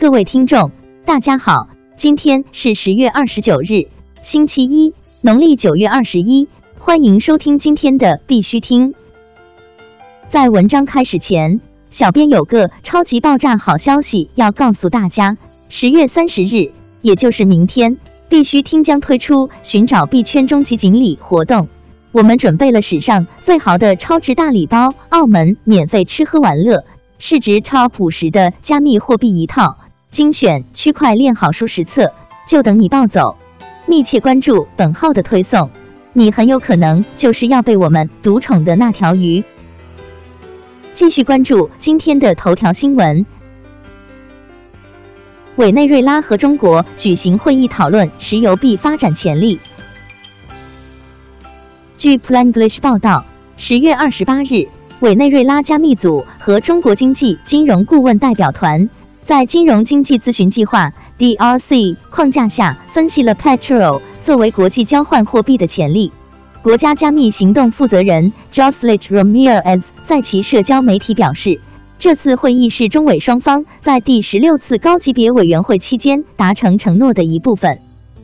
各位听众，大家好，今天是十月二十九日，星期一，农历九月二十一，欢迎收听今天的必须听。在文章开始前，小编有个超级爆炸好消息要告诉大家：十月三十日，也就是明天，必须听将推出寻找币圈终极锦鲤活动。我们准备了史上最豪的超值大礼包，澳门免费吃喝玩乐，市值超五十的加密货币一套。精选区块链好书十册，就等你抱走！密切关注本号的推送，你很有可能就是要被我们独宠的那条鱼。继续关注今天的头条新闻：委内瑞拉和中国举行会议，讨论石油币发展潜力。据 Planglish 报道，十月二十八日，委内瑞拉加密组和中国经济金融顾问代表团。在金融经济咨询计划 DRC 框架下，分析了 Petrol 作为国际交换货币的潜力。国家加密行动负责人 Joslit Ramirez 在其社交媒体表示，这次会议是中委双方在第十六次高级别委员会期间达成承诺的一部分。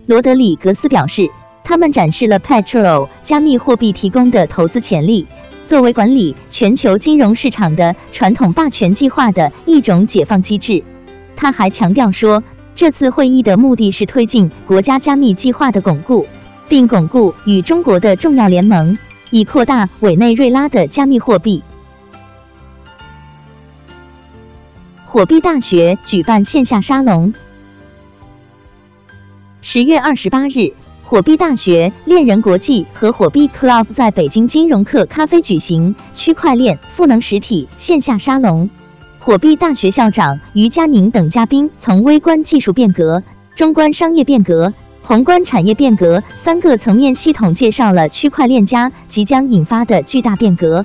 罗德里格斯表示，他们展示了 Petrol 加密货币提供的投资潜力。作为管理全球金融市场的传统霸权计划的一种解放机制。他还强调说，这次会议的目的是推进国家加密计划的巩固，并巩固与中国的重要联盟，以扩大委内瑞拉的加密货币。火币大学举办线下沙龙。十月二十八日，火币大学恋人国际和火币 Club 在北京金融课咖啡举行区块链赋能实体线下沙龙。火币大学校长于佳宁等嘉宾从微观技术变革、中观商业变革、宏观产业变革三个层面系统介绍了区块链加即将引发的巨大变革。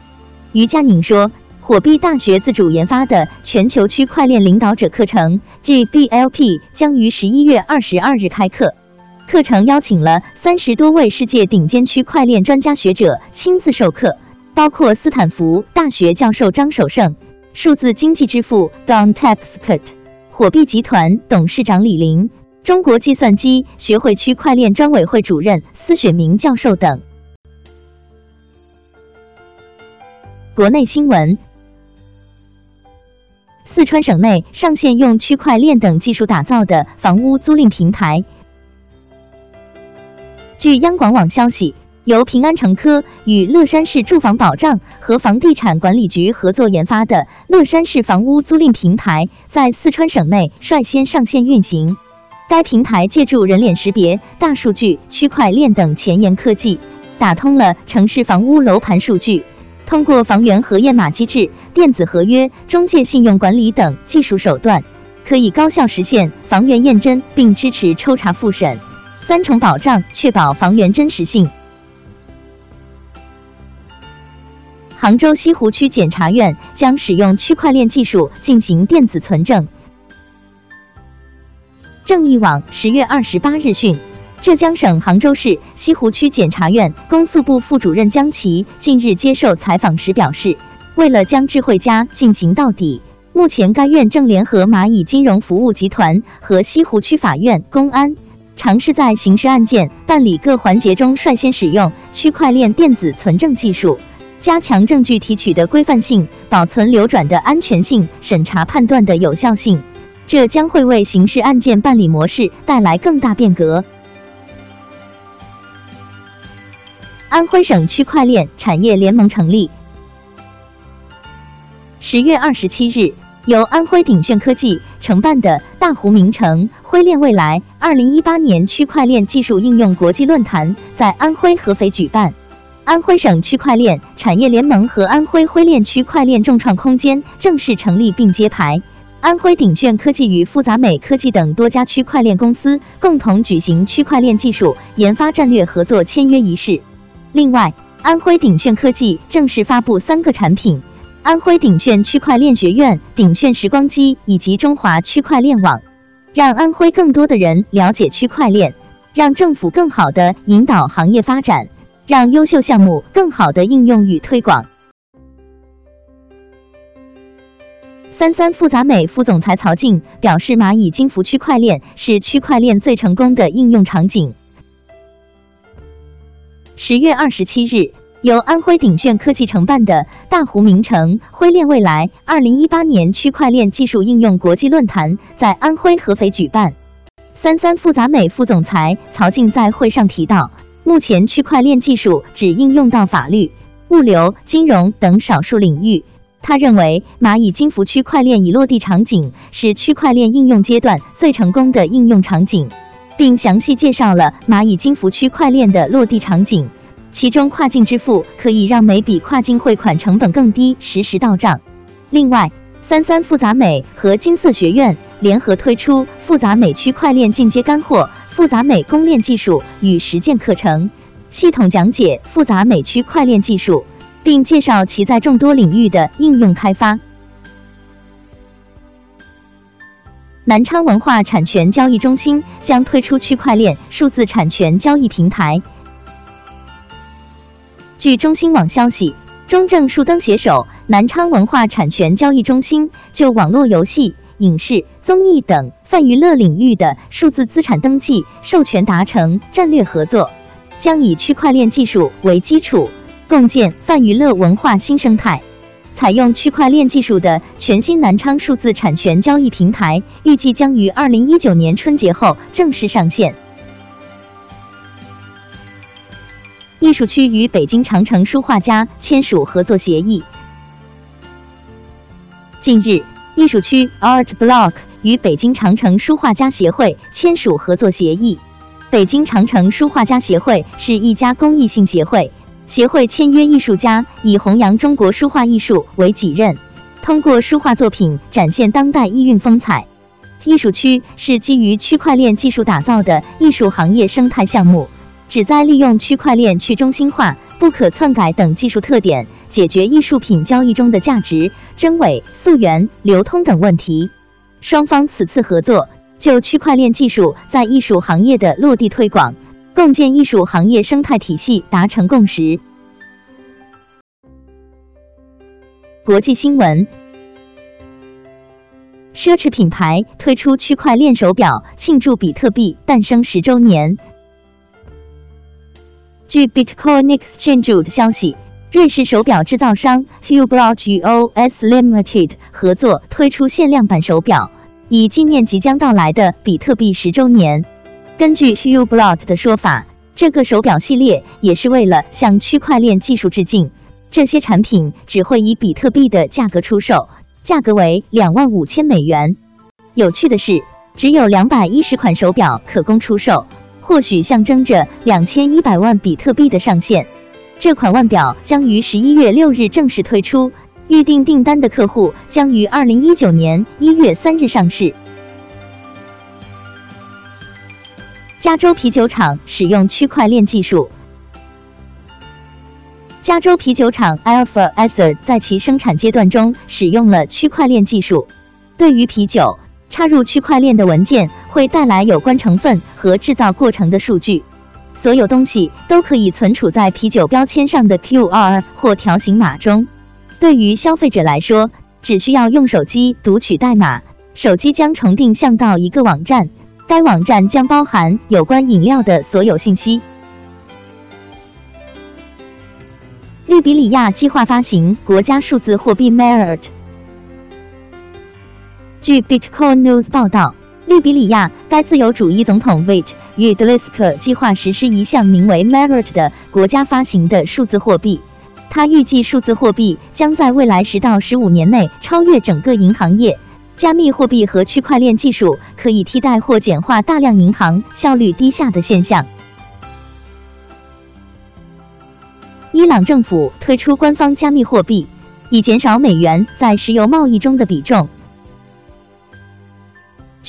于佳宁说，火币大学自主研发的全球区块链领导者课程 GBLP 将于十一月二十二日开课，课程邀请了三十多位世界顶尖区块链专家学者亲自授课，包括斯坦福大学教授张守胜。数字经济之父 Don Tapscott，火币集团董事长李林，中国计算机学会区块链专委会主任司雪明教授等。国内新闻：四川省内上线用区块链等技术打造的房屋租赁平台。据央广网消息。由平安城科与乐山市住房保障和房地产管理局合作研发的乐山市房屋租赁平台，在四川省内率先上线运行。该平台借助人脸识别、大数据、区块链等前沿科技，打通了城市房屋楼盘数据，通过房源核验码机制、电子合约、中介信用管理等技术手段，可以高效实现房源验真，并支持抽查复审三重保障，确保房源真实性。杭州西湖区检察院将使用区块链技术进行电子存证。正义网十月二十八日讯，浙江省杭州市西湖区检察院公诉部副主任江琪近日接受采访时表示，为了将智慧家进行到底，目前该院正联合蚂蚁金融服务集团和西湖区法院、公安，尝试在刑事案件办理各环节中率先使用区块链电子存证技术。加强证据提取的规范性、保存流转的安全性、审查判断的有效性，这将会为刑事案件办理模式带来更大变革。安徽省区块链产业联盟成立。十月二十七日，由安徽鼎炫科技承办的大湖名城辉链未来二零一八年区块链技术应用国际论坛在安徽合肥举办。安徽省区块链产业联盟和安徽徽链区块链众创空间正式成立并揭牌。安徽鼎炫科技与复杂美科技等多家区块链公司共同举行区块链技术研发战略合作签约仪式。另外，安徽鼎炫科技正式发布三个产品：安徽鼎炫区块链学院、鼎炫时光机以及中华区块链网，让安徽更多的人了解区块链，让政府更好的引导行业发展。让优秀项目更好的应用与推广。三三复杂美副总裁曹静表示，蚂蚁金服区块链是区块链最成功的应用场景。十月二十七日，由安徽鼎炫科技承办的大湖名城辉链未来二零一八年区块链技术应用国际论坛在安徽合肥举办。三三复杂美副总裁曹静在会上提到，目前区块链技术只应用到法律、物流、金融等少数领域。他认为，蚂蚁金服区块链已落地场景是区块链应用阶段最成功的应用场景，并详细介绍了蚂蚁金服区块链的落地场景。其中，跨境支付可以让每笔跨境汇款成本更低，实时到账。另外，三三复杂美和金色学院联合推出复杂美区块链进阶干货复杂美公链技术与实践课程，系统讲解复杂美区块链技术。并介绍其在众多领域的应用开发。南昌文化产权交易中心将推出区块链数字产权交易平台。据中新网消息，中证数登携手南昌文化产权交易中心，就网络游戏、影视、综艺等泛娱乐领域的数字资产登记授权达成战略合作，将以区块链技术为基础。共建泛娱乐文化新生态，采用区块链技术的全新南昌数字产权交易平台，预计将于二零一九年春节后正式上线。艺术区与北京长城书画家签署合作协议。近日，艺术区 Art Block 与北京长城书画家协会签署合作协议。北京长城书画家协会是一家公益性协会。协会签约艺术家，以弘扬中国书画艺术为己任，通过书画作品展现当代意蕴风采。艺术区是基于区块链技术打造的艺术行业生态项目，旨在利用区块链去中心化、不可篡改等技术特点，解决艺术品交易中的价值、真伪、溯源、流通等问题。双方此次合作，就区块链技术在艺术行业的落地推广。共建艺术行业生态体系达成共识。国际新闻：奢侈品牌推出区块链手表庆祝比特币诞生十周年。据 Bitcoin Exchange 的消息，瑞士手表制造商 Hublot US Limited 合作推出限量版手表，以纪念即将到来的比特币十周年。根据 Hublot 的说法，这个手表系列也是为了向区块链技术致敬。这些产品只会以比特币的价格出售，价格为两万五千美元。有趣的是，只有两百一十款手表可供出售，或许象征着两千一百万比特币的上限。这款腕表将于十一月六日正式推出，预定订单的客户将于二零一九年一月三日上市。加州啤酒厂使用区块链技术。加州啤酒厂 Alpha Acer 在其生产阶段中使用了区块链技术。对于啤酒，插入区块链的文件会带来有关成分和制造过程的数据。所有东西都可以存储在啤酒标签上的 QR 或条形码中。对于消费者来说，只需要用手机读取代码，手机将重定向到一个网站。该网站将包含有关饮料的所有信息。利比里亚计划发行国家数字货币 Merit。据 Bitcoin News 报道，利比里亚该自由主义总统 Vit 与 d l i s k 计划实施一项名为 Merit 的国家发行的数字货币。他预计数字货币将在未来十到十五年内超越整个银行业。加密货币和区块链技术可以替代或简化大量银行效率低下的现象。伊朗政府推出官方加密货币，以减少美元在石油贸易中的比重。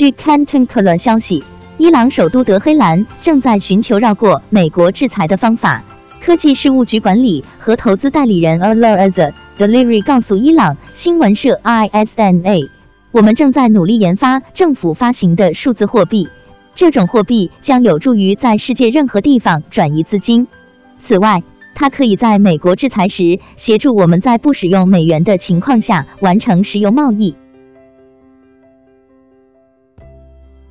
据 Canton Color 消息，伊朗首都德黑兰正在寻求绕过美国制裁的方法。科技事务局管理和投资代理人 Alireza Deliri 告诉伊朗新闻社 ISNA。我们正在努力研发政府发行的数字货币，这种货币将有助于在世界任何地方转移资金。此外，它可以在美国制裁时协助我们在不使用美元的情况下完成石油贸易。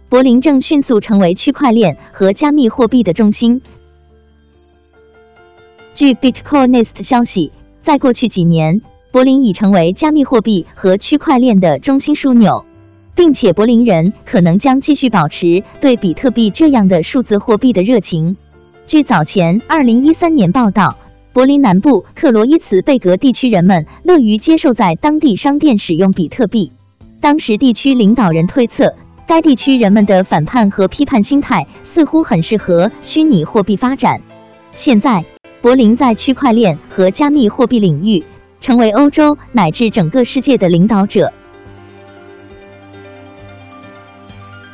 柏林正迅速成为区块链和加密货币的中心。据 Bitcoinist 消息，在过去几年，柏林已成为加密货币和区块链的中心枢纽，并且柏林人可能将继续保持对比特币这样的数字货币的热情。据早前2013年报道，柏林南部克罗伊茨贝格地区人们乐于接受在当地商店使用比特币。当时地区领导人推测，该地区人们的反叛和批判心态似乎很适合虚拟货币发展。现在，柏林在区块链和加密货币领域成为欧洲乃至整个世界的领导者。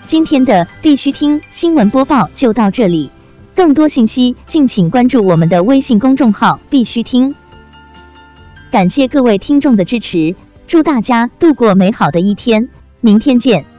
今天的必须听新闻播报就到这里，更多信息敬请关注我们的微信公众号“必须听”。感谢各位听众的支持。祝大家度过美好的一天，明天见。